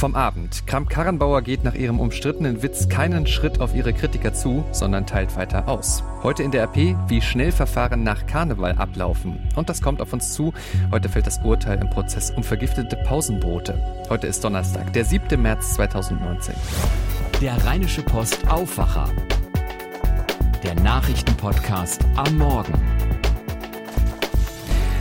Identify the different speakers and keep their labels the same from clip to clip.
Speaker 1: Vom Abend. Kramp-Karrenbauer geht nach ihrem umstrittenen Witz keinen Schritt auf ihre Kritiker zu, sondern teilt weiter aus. Heute in der RP, wie schnell Verfahren nach Karneval ablaufen. Und das kommt auf uns zu. Heute fällt das Urteil im Prozess um vergiftete Pausenbrote. Heute ist Donnerstag, der 7. März 2019.
Speaker 2: Der Rheinische Post Aufwacher. Der Nachrichtenpodcast am Morgen.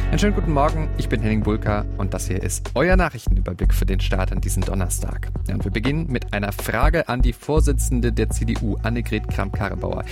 Speaker 1: Einen schönen guten Morgen, ich bin Henning Bulka und das hier ist euer Nachrichtenüberblick für den Start an diesem Donnerstag. Und wir beginnen mit einer Frage an die Vorsitzende der CDU, Annegret Kramp-Karrenbauer.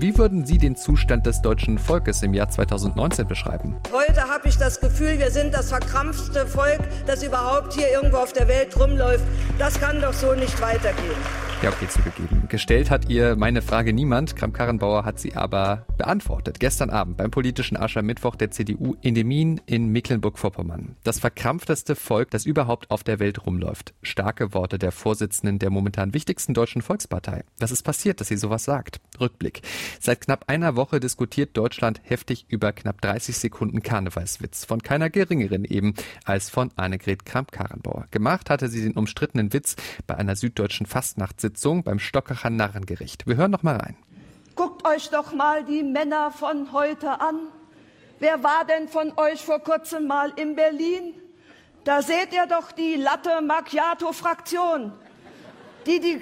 Speaker 1: Wie würden Sie den Zustand des deutschen Volkes im Jahr 2019 beschreiben?
Speaker 3: Heute habe ich das Gefühl, wir sind das verkrampfte Volk, das überhaupt hier irgendwo auf der Welt rumläuft. Das kann doch so nicht weitergehen.
Speaker 1: Ja, okay, zugegeben. Gestellt hat ihr meine Frage niemand. Kramp-Karrenbauer hat sie aber beantwortet. Gestern Abend beim politischen Aschermittwoch der CDU in Demin in Mecklenburg-Vorpommern. Das verkrampfteste Volk, das überhaupt auf der Welt rumläuft. Starke Worte der Vorsitzenden der momentan wichtigsten deutschen Volkspartei. Was ist passiert, dass sie sowas sagt? Rückblick. Seit knapp einer Woche diskutiert Deutschland heftig über knapp 30 Sekunden Karnevalswitz. Von keiner geringeren eben als von Annegret Kramp-Karrenbauer. Gemacht hatte sie den umstrittenen Witz bei einer süddeutschen Fastnachtssitzung Sitzung beim Stockacher Narrengericht. Wir hören noch mal rein.
Speaker 3: Guckt euch doch mal die Männer von heute an. Wer war denn von euch vor kurzem mal in Berlin? Da seht ihr doch die Latte Macchiato-Fraktion, die die,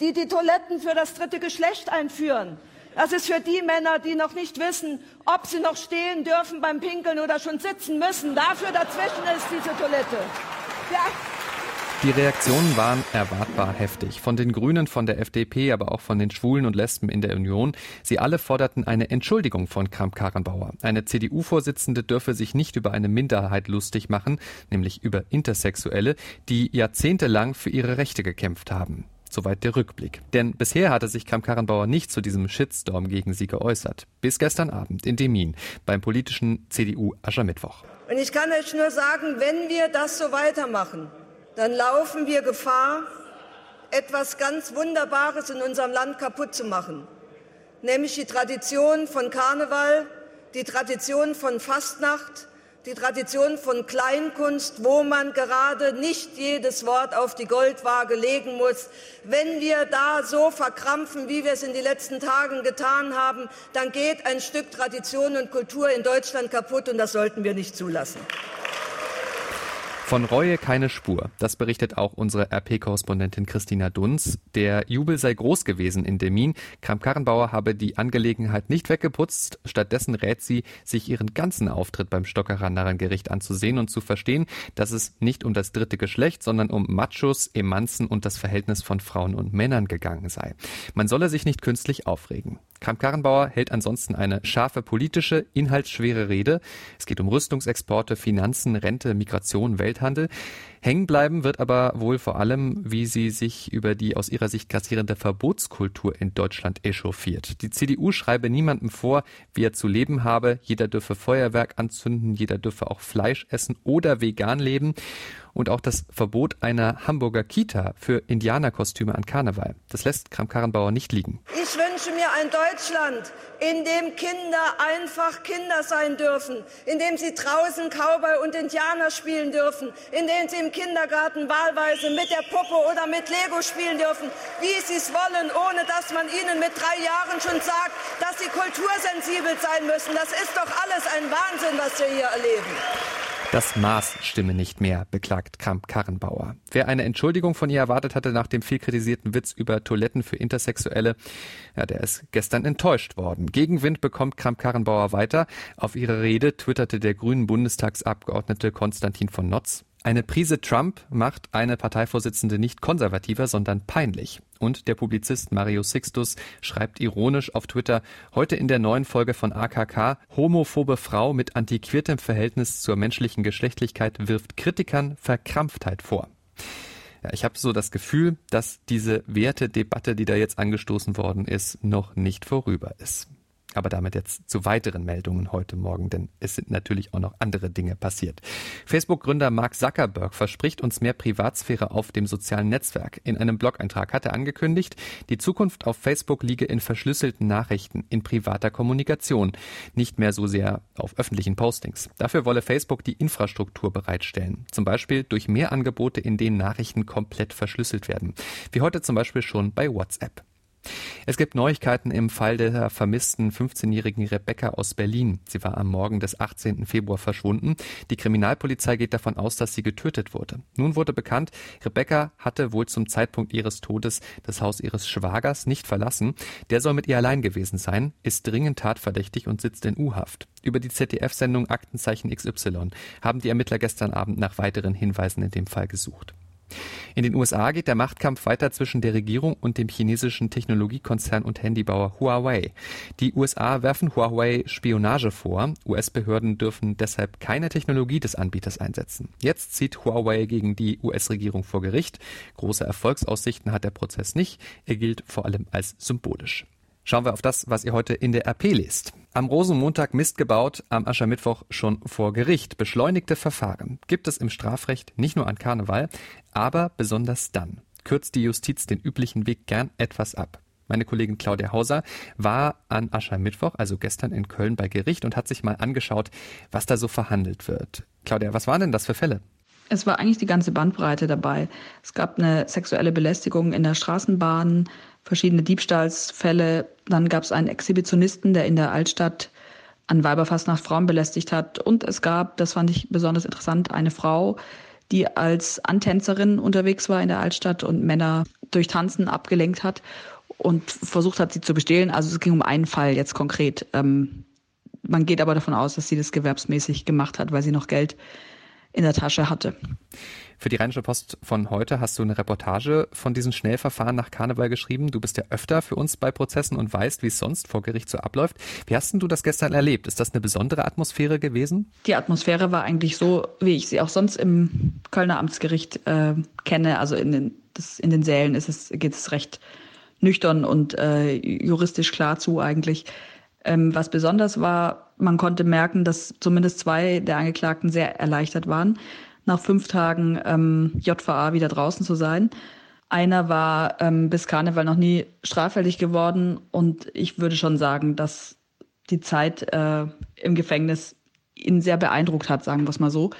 Speaker 3: die die Toiletten für das dritte Geschlecht einführen. Das ist für die Männer, die noch nicht wissen, ob sie noch stehen dürfen beim Pinkeln oder schon sitzen müssen. Dafür dazwischen ist diese Toilette. Ja.
Speaker 1: Die Reaktionen waren erwartbar heftig. Von den Grünen, von der FDP, aber auch von den Schwulen und Lesben in der Union. Sie alle forderten eine Entschuldigung von Kramp-Karrenbauer. Eine CDU-Vorsitzende dürfe sich nicht über eine Minderheit lustig machen, nämlich über Intersexuelle, die jahrzehntelang für ihre Rechte gekämpft haben. Soweit der Rückblick. Denn bisher hatte sich Kramp-Karrenbauer nicht zu diesem Shitstorm gegen sie geäußert. Bis gestern Abend in Demin beim politischen CDU-Aschermittwoch.
Speaker 3: Und ich kann euch nur sagen, wenn wir das so weitermachen, dann laufen wir Gefahr, etwas ganz Wunderbares in unserem Land kaputt zu machen, nämlich die Tradition von Karneval, die Tradition von Fastnacht, die Tradition von Kleinkunst, wo man gerade nicht jedes Wort auf die Goldwaage legen muss. Wenn wir da so verkrampfen, wie wir es in den letzten Tagen getan haben, dann geht ein Stück Tradition und Kultur in Deutschland kaputt und das sollten wir nicht zulassen.
Speaker 1: Von Reue keine Spur. Das berichtet auch unsere RP-Korrespondentin Christina Dunz. Der Jubel sei groß gewesen in Demin. Kramp-Karrenbauer habe die Angelegenheit nicht weggeputzt. Stattdessen rät sie, sich ihren ganzen Auftritt beim Stockerer Narrengericht anzusehen und zu verstehen, dass es nicht um das dritte Geschlecht, sondern um Machos, Emanzen und das Verhältnis von Frauen und Männern gegangen sei. Man solle sich nicht künstlich aufregen. Kramp-Karrenbauer hält ansonsten eine scharfe politische, inhaltsschwere Rede. Es geht um Rüstungsexporte, Finanzen, Rente, Migration, Welthandel. Hängen bleiben wird aber wohl vor allem, wie sie sich über die aus ihrer Sicht kassierende Verbotskultur in Deutschland echauffiert. Die CDU schreibe niemandem vor, wie er zu leben habe. Jeder dürfe Feuerwerk anzünden, jeder dürfe auch Fleisch essen oder vegan leben und auch das Verbot einer Hamburger Kita für Indianerkostüme an Karneval. Das lässt Kram-Karrenbauer nicht liegen.
Speaker 3: Ich wünsche mir ein Deutschland, in dem Kinder einfach Kinder sein dürfen, in dem sie draußen Cowboy und Indianer spielen dürfen, in dem sie im Kindergarten wahlweise mit der Puppe oder mit Lego spielen dürfen, wie sie es wollen, ohne dass man ihnen mit drei Jahren schon sagt, dass sie kultursensibel sein müssen. Das ist doch alles ein Wahnsinn, was wir hier erleben.
Speaker 1: Das Maß stimme nicht mehr, beklagt Kramp-Karrenbauer. Wer eine Entschuldigung von ihr erwartet hatte nach dem viel kritisierten Witz über Toiletten für Intersexuelle, ja, der ist gestern enttäuscht worden. Gegenwind bekommt Kramp-Karrenbauer weiter. Auf ihre Rede twitterte der grünen Bundestagsabgeordnete Konstantin von Notz. Eine Prise Trump macht eine Parteivorsitzende nicht konservativer, sondern peinlich. Und der Publizist Mario Sixtus schreibt ironisch auf Twitter, heute in der neuen Folge von AKK, homophobe Frau mit antiquiertem Verhältnis zur menschlichen Geschlechtlichkeit wirft Kritikern Verkrampftheit vor. Ja, ich habe so das Gefühl, dass diese Wertedebatte, die da jetzt angestoßen worden ist, noch nicht vorüber ist. Aber damit jetzt zu weiteren Meldungen heute Morgen, denn es sind natürlich auch noch andere Dinge passiert. Facebook-Gründer Mark Zuckerberg verspricht uns mehr Privatsphäre auf dem sozialen Netzwerk. In einem Blog-Eintrag hat er angekündigt, die Zukunft auf Facebook liege in verschlüsselten Nachrichten, in privater Kommunikation, nicht mehr so sehr auf öffentlichen Postings. Dafür wolle Facebook die Infrastruktur bereitstellen, zum Beispiel durch mehr Angebote, in denen Nachrichten komplett verschlüsselt werden, wie heute zum Beispiel schon bei WhatsApp. Es gibt Neuigkeiten im Fall der vermissten 15-jährigen Rebecca aus Berlin. Sie war am Morgen des 18. Februar verschwunden. Die Kriminalpolizei geht davon aus, dass sie getötet wurde. Nun wurde bekannt, Rebecca hatte wohl zum Zeitpunkt ihres Todes das Haus ihres Schwagers nicht verlassen. Der soll mit ihr allein gewesen sein, ist dringend tatverdächtig und sitzt in U-Haft. Über die ZDF-Sendung Aktenzeichen XY haben die Ermittler gestern Abend nach weiteren Hinweisen in dem Fall gesucht. In den USA geht der Machtkampf weiter zwischen der Regierung und dem chinesischen Technologiekonzern und Handybauer Huawei. Die USA werfen Huawei Spionage vor. US-Behörden dürfen deshalb keine Technologie des Anbieters einsetzen. Jetzt zieht Huawei gegen die US-Regierung vor Gericht. Große Erfolgsaussichten hat der Prozess nicht. Er gilt vor allem als symbolisch. Schauen wir auf das, was ihr heute in der RP lest. Am Rosenmontag Mist gebaut, am Aschermittwoch schon vor Gericht. Beschleunigte Verfahren gibt es im Strafrecht nicht nur an Karneval, aber besonders dann. Kürzt die Justiz den üblichen Weg gern etwas ab. Meine Kollegin Claudia Hauser war an Aschermittwoch, also gestern in Köln bei Gericht und hat sich mal angeschaut, was da so verhandelt wird. Claudia, was waren denn das für Fälle?
Speaker 4: Es war eigentlich die ganze Bandbreite dabei. Es gab eine sexuelle Belästigung in der Straßenbahn, verschiedene Diebstahlsfälle. Dann gab es einen Exhibitionisten, der in der Altstadt an Weiberfastnacht Frauen belästigt hat. Und es gab, das fand ich besonders interessant, eine Frau, die als Antänzerin unterwegs war in der Altstadt und Männer durch Tanzen abgelenkt hat und versucht hat, sie zu bestehlen. Also es ging um einen Fall jetzt konkret. Ähm, man geht aber davon aus, dass sie das gewerbsmäßig gemacht hat, weil sie noch Geld in der Tasche hatte.
Speaker 1: Für die Rheinische Post von heute hast du eine Reportage von diesen Schnellverfahren nach Karneval geschrieben. Du bist ja öfter für uns bei Prozessen und weißt, wie es sonst vor Gericht so abläuft. Wie hast du das gestern erlebt? Ist das eine besondere Atmosphäre gewesen?
Speaker 4: Die Atmosphäre war eigentlich so, wie ich sie auch sonst im Kölner Amtsgericht äh, kenne. Also in den, das, in den Sälen ist es, geht es recht nüchtern und äh, juristisch klar zu eigentlich. Ähm, was besonders war, man konnte merken, dass zumindest zwei der Angeklagten sehr erleichtert waren nach fünf Tagen ähm, JVA wieder draußen zu sein. Einer war ähm, bis Karneval noch nie straffällig geworden und ich würde schon sagen, dass die Zeit äh, im Gefängnis ihn sehr beeindruckt hat, sagen wir es mal so.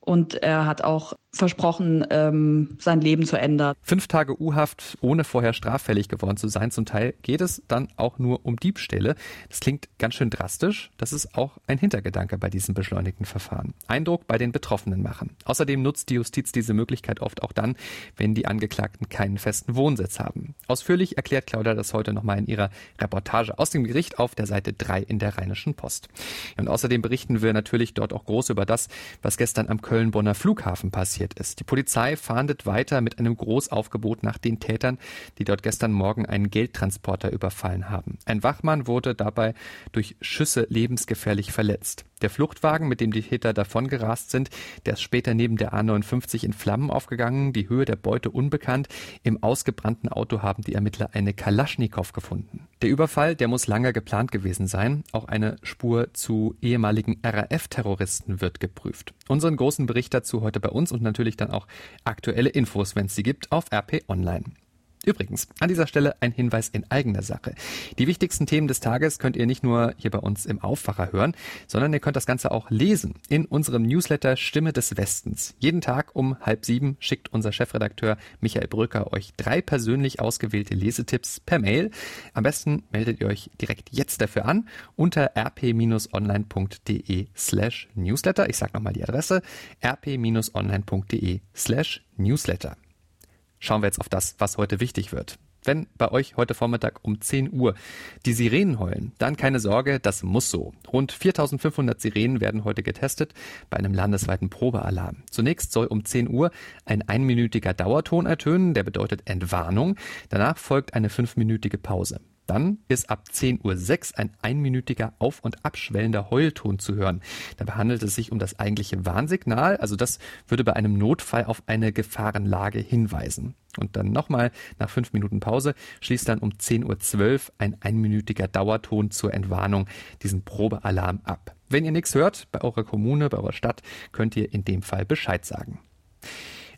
Speaker 4: Und er hat auch versprochen, ähm, sein Leben zu ändern.
Speaker 1: Fünf Tage U-Haft, ohne vorher straffällig geworden zu sein. Zum Teil geht es dann auch nur um Diebstähle. Das klingt ganz schön drastisch. Das ist auch ein Hintergedanke bei diesem beschleunigten Verfahren. Eindruck bei den Betroffenen machen. Außerdem nutzt die Justiz diese Möglichkeit oft auch dann, wenn die Angeklagten keinen festen Wohnsitz haben. Ausführlich erklärt Claudia das heute nochmal in ihrer Reportage aus dem Gericht auf der Seite 3 in der Rheinischen Post. Und außerdem berichten wir natürlich dort auch groß über das, was gestern am Köln-Bonner Flughafen passiert ist. Die Polizei fahndet weiter mit einem Großaufgebot nach den Tätern, die dort gestern Morgen einen Geldtransporter überfallen haben. Ein Wachmann wurde dabei durch Schüsse lebensgefährlich verletzt. Der Fluchtwagen, mit dem die Täter davongerast sind, der ist später neben der A59 in Flammen aufgegangen, die Höhe der Beute unbekannt. Im ausgebrannten Auto haben die Ermittler eine Kalaschnikow gefunden. Der Überfall, der muss lange geplant gewesen sein. Auch eine Spur zu ehemaligen RAF-Terroristen wird geprüft. Unseren großen Bericht dazu heute bei uns und natürlich dann auch aktuelle Infos, wenn es sie gibt, auf RP Online. Übrigens, an dieser Stelle ein Hinweis in eigener Sache. Die wichtigsten Themen des Tages könnt ihr nicht nur hier bei uns im Aufwacher hören, sondern ihr könnt das Ganze auch lesen in unserem Newsletter Stimme des Westens. Jeden Tag um halb sieben schickt unser Chefredakteur Michael Brücker euch drei persönlich ausgewählte Lesetipps per Mail. Am besten meldet ihr euch direkt jetzt dafür an unter rp-online.de slash newsletter. Ich sage nochmal die Adresse rp-online.de slash newsletter. Schauen wir jetzt auf das, was heute wichtig wird. Wenn bei euch heute Vormittag um 10 Uhr die Sirenen heulen, dann keine Sorge, das muss so. Rund 4500 Sirenen werden heute getestet bei einem landesweiten Probealarm. Zunächst soll um 10 Uhr ein einminütiger Dauerton ertönen, der bedeutet Entwarnung. Danach folgt eine fünfminütige Pause. Dann ist ab 10.06 Uhr ein einminütiger auf- und abschwellender Heulton zu hören. Dabei handelt es sich um das eigentliche Warnsignal, also das würde bei einem Notfall auf eine hinweisen. Und dann nochmal nach fünf Minuten Pause schließt dann um 10.12 Uhr ein einminütiger Dauerton zur Entwarnung diesen Probealarm ab. Wenn ihr nichts hört bei eurer Kommune, bei eurer Stadt, könnt ihr in dem Fall Bescheid sagen.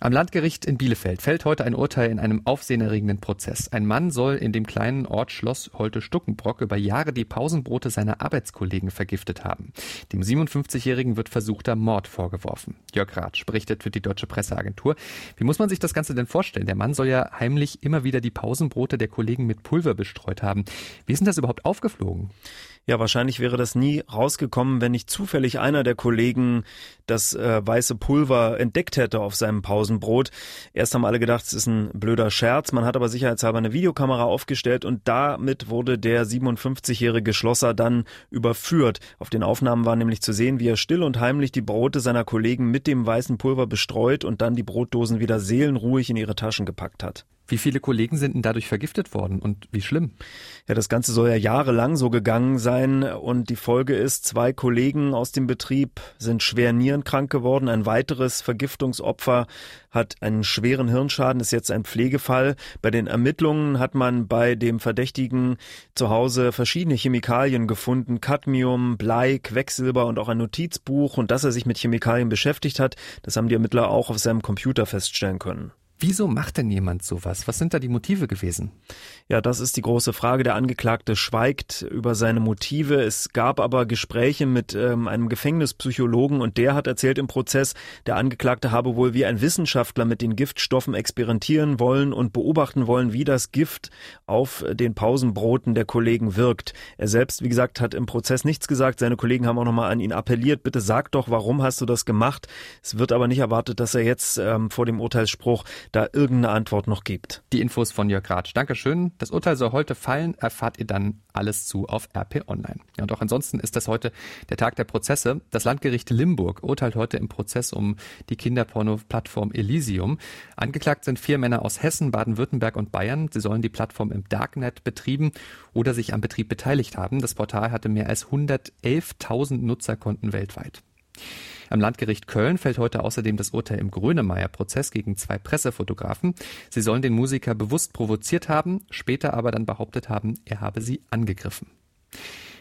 Speaker 1: Am Landgericht in Bielefeld fällt heute ein Urteil in einem aufsehenerregenden Prozess. Ein Mann soll in dem kleinen Ort Schloss Holte-Stuckenbrock über Jahre die Pausenbrote seiner Arbeitskollegen vergiftet haben. Dem 57-Jährigen wird versuchter Mord vorgeworfen. Jörg Ratsch berichtet für die Deutsche Presseagentur. Wie muss man sich das Ganze denn vorstellen? Der Mann soll ja heimlich immer wieder die Pausenbrote der Kollegen mit Pulver bestreut haben. Wie ist denn das überhaupt aufgeflogen?
Speaker 5: Ja, wahrscheinlich wäre das nie rausgekommen, wenn nicht zufällig einer der Kollegen das äh, weiße Pulver entdeckt hätte auf seinem Pausenbrot. Erst haben alle gedacht, es ist ein blöder Scherz. Man hat aber sicherheitshalber eine Videokamera aufgestellt und damit wurde der 57-jährige Schlosser dann überführt. Auf den Aufnahmen war nämlich zu sehen, wie er still und heimlich die Brote seiner Kollegen mit dem weißen Pulver bestreut und dann die Brotdosen wieder seelenruhig in ihre Taschen gepackt hat.
Speaker 1: Wie viele Kollegen sind denn dadurch vergiftet worden und wie schlimm?
Speaker 5: Ja, das Ganze soll ja jahrelang so gegangen sein und die Folge ist, zwei Kollegen aus dem Betrieb sind schwer nierenkrank geworden. Ein weiteres Vergiftungsopfer hat einen schweren Hirnschaden, ist jetzt ein Pflegefall. Bei den Ermittlungen hat man bei dem Verdächtigen zu Hause verschiedene Chemikalien gefunden, Cadmium, Blei, Quecksilber und auch ein Notizbuch und dass er sich mit Chemikalien beschäftigt hat, das haben die Ermittler auch auf seinem Computer feststellen können.
Speaker 1: Wieso macht denn jemand sowas? Was sind da die Motive gewesen?
Speaker 5: Ja, das ist die große Frage. Der Angeklagte schweigt über seine Motive. Es gab aber Gespräche mit ähm, einem Gefängnispsychologen und der hat erzählt im Prozess, der Angeklagte habe wohl wie ein Wissenschaftler mit den Giftstoffen experimentieren wollen und beobachten wollen, wie das Gift auf den Pausenbroten der Kollegen wirkt. Er selbst, wie gesagt, hat im Prozess nichts gesagt. Seine Kollegen haben auch nochmal an ihn appelliert. Bitte sag doch, warum hast du das gemacht? Es wird aber nicht erwartet, dass er jetzt ähm, vor dem Urteilsspruch da irgendeine Antwort noch gibt.
Speaker 1: Die Infos von Jörg Ratsch. Dankeschön. Das Urteil soll heute fallen, erfahrt ihr dann alles zu auf RP Online. Ja, und auch ansonsten ist das heute der Tag der Prozesse. Das Landgericht Limburg urteilt heute im Prozess um die Kinderporno-Plattform Elysium. Angeklagt sind vier Männer aus Hessen, Baden-Württemberg und Bayern. Sie sollen die Plattform im Darknet betrieben oder sich am Betrieb beteiligt haben. Das Portal hatte mehr als 111.000 Nutzerkonten weltweit. Am Landgericht Köln fällt heute außerdem das Urteil im Grönemeyer-Prozess gegen zwei Pressefotografen. Sie sollen den Musiker bewusst provoziert haben, später aber dann behauptet haben, er habe sie angegriffen.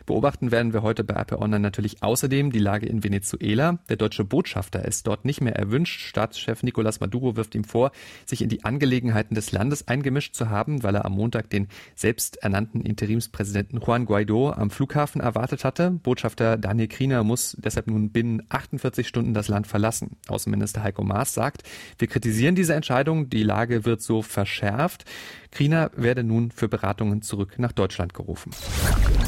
Speaker 1: Beobachten werden wir heute bei RP Online natürlich außerdem die Lage in Venezuela. Der deutsche Botschafter ist dort nicht mehr erwünscht. Staatschef Nicolás Maduro wirft ihm vor, sich in die Angelegenheiten des Landes eingemischt zu haben, weil er am Montag den selbsternannten Interimspräsidenten Juan Guaido am Flughafen erwartet hatte. Botschafter Daniel Kriener muss deshalb nun binnen 48 Stunden das Land verlassen. Außenminister Heiko Maas sagt, wir kritisieren diese Entscheidung, die Lage wird so verschärft. Kriener werde nun für Beratungen zurück nach Deutschland gerufen.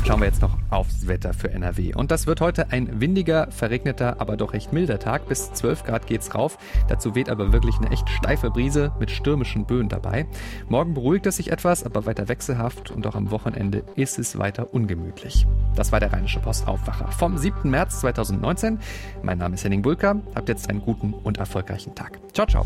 Speaker 1: Schauen wir jetzt noch aufs Wetter für NRW. Und das wird heute ein windiger, verregneter, aber doch recht milder Tag. Bis 12 Grad geht's rauf. Dazu weht aber wirklich eine echt steife Brise mit stürmischen Böen dabei. Morgen beruhigt es sich etwas, aber weiter wechselhaft und auch am Wochenende ist es weiter ungemütlich. Das war der Rheinische Post Aufwacher vom 7. März 2019. Mein Name ist Henning Bulka. Habt jetzt einen guten und erfolgreichen Tag. Ciao, ciao.